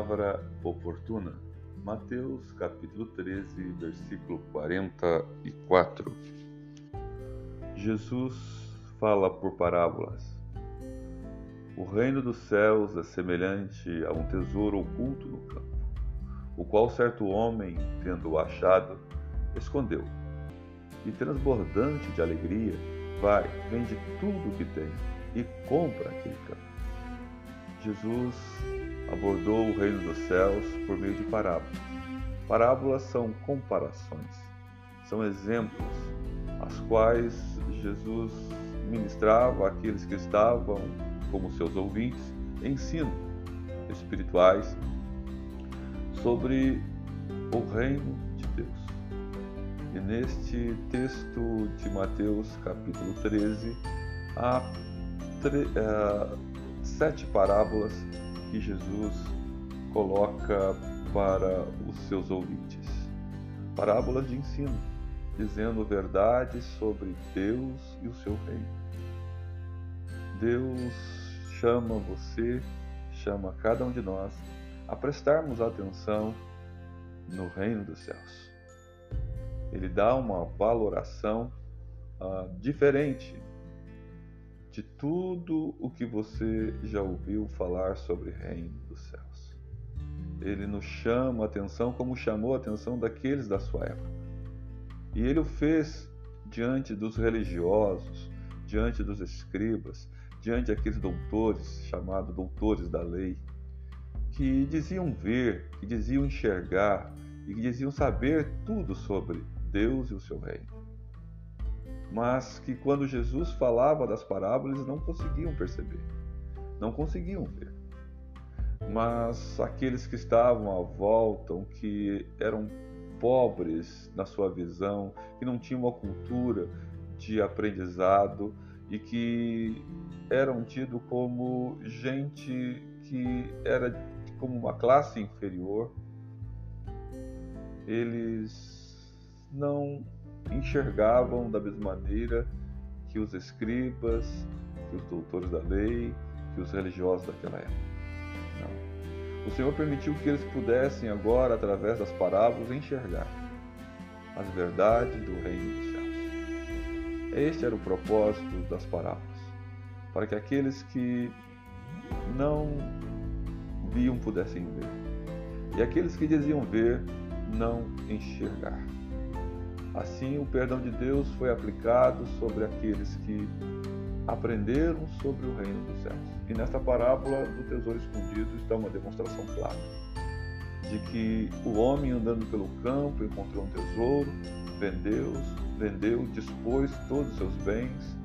palavra oportuna. Mateus capítulo 13, versículo 44. Jesus fala por parábolas. O reino dos céus é semelhante a um tesouro oculto no campo, o qual certo homem, tendo-o achado, escondeu. E transbordante de alegria, vai, vende tudo o que tem e compra aquele campo. Jesus abordou o reino dos céus por meio de parábolas. Parábolas são comparações, são exemplos, as quais Jesus ministrava àqueles que estavam como seus ouvintes, ensino espirituais sobre o reino de Deus. E neste texto de Mateus, capítulo 13, há uh, sete parábolas que Jesus coloca para os seus ouvintes. Parábolas de ensino, dizendo verdades sobre Deus e o seu reino. Deus chama você, chama cada um de nós a prestarmos atenção no reino dos céus. Ele dá uma valoração uh, diferente de tudo o que você já ouviu falar sobre o reino dos céus. Ele nos chama a atenção como chamou a atenção daqueles da sua época. E ele o fez diante dos religiosos, diante dos escribas, diante daqueles doutores, chamados doutores da lei, que diziam ver, que diziam enxergar e que diziam saber tudo sobre Deus e o seu reino mas que quando Jesus falava das parábolas não conseguiam perceber, não conseguiam ver. Mas aqueles que estavam à volta, que eram pobres na sua visão, que não tinham uma cultura de aprendizado e que eram tidos como gente que era como uma classe inferior, eles não enxergavam da mesma maneira que os escribas, que os doutores da lei, que os religiosos daquela época. Não. O Senhor permitiu que eles pudessem agora, através das parábolas, enxergar as verdades do reino dos céus. Este era o propósito das parábolas, para que aqueles que não viam pudessem ver, e aqueles que diziam ver não enxergar. Assim, o perdão de Deus foi aplicado sobre aqueles que aprenderam sobre o reino dos céus. E nesta parábola do tesouro escondido está uma demonstração clara de que o homem andando pelo campo encontrou um tesouro, vendeu, vendeu, dispôs todos os seus bens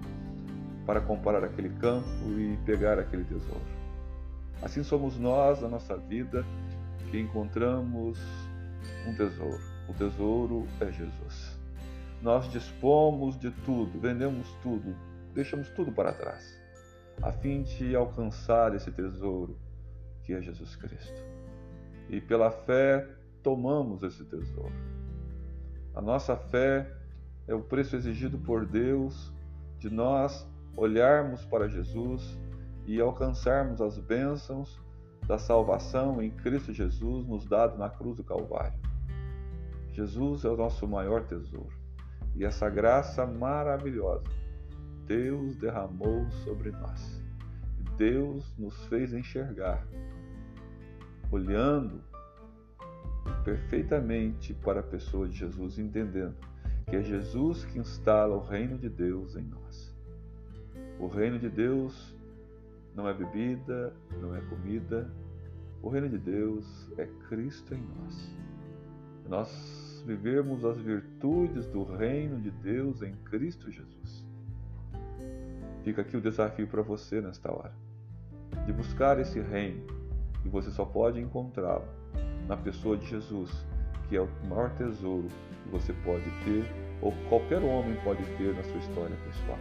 para comprar aquele campo e pegar aquele tesouro. Assim somos nós na nossa vida que encontramos um tesouro. O tesouro é Jesus nós dispomos de tudo, vendemos tudo, deixamos tudo para trás, a fim de alcançar esse tesouro que é Jesus Cristo. E pela fé tomamos esse tesouro. A nossa fé é o preço exigido por Deus de nós olharmos para Jesus e alcançarmos as bênçãos da salvação em Cristo Jesus nos dado na cruz do Calvário. Jesus é o nosso maior tesouro. E essa graça maravilhosa Deus derramou sobre nós. Deus nos fez enxergar, olhando perfeitamente para a pessoa de Jesus, entendendo que é Jesus que instala o reino de Deus em nós. O reino de Deus não é bebida, não é comida. O reino de Deus é Cristo em nós. Nós vivermos as virtudes do reino de Deus em Cristo Jesus. Fica aqui o desafio para você nesta hora, de buscar esse reino, e você só pode encontrá-lo na pessoa de Jesus, que é o maior tesouro que você pode ter, ou qualquer homem pode ter na sua história pessoal.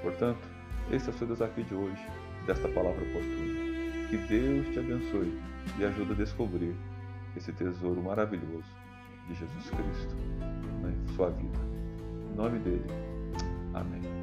Portanto, esse é o seu desafio de hoje, desta palavra oportuna. Que Deus te abençoe e ajude a descobrir esse tesouro maravilhoso de Jesus Cristo na sua vida. Em nome dele. Amém.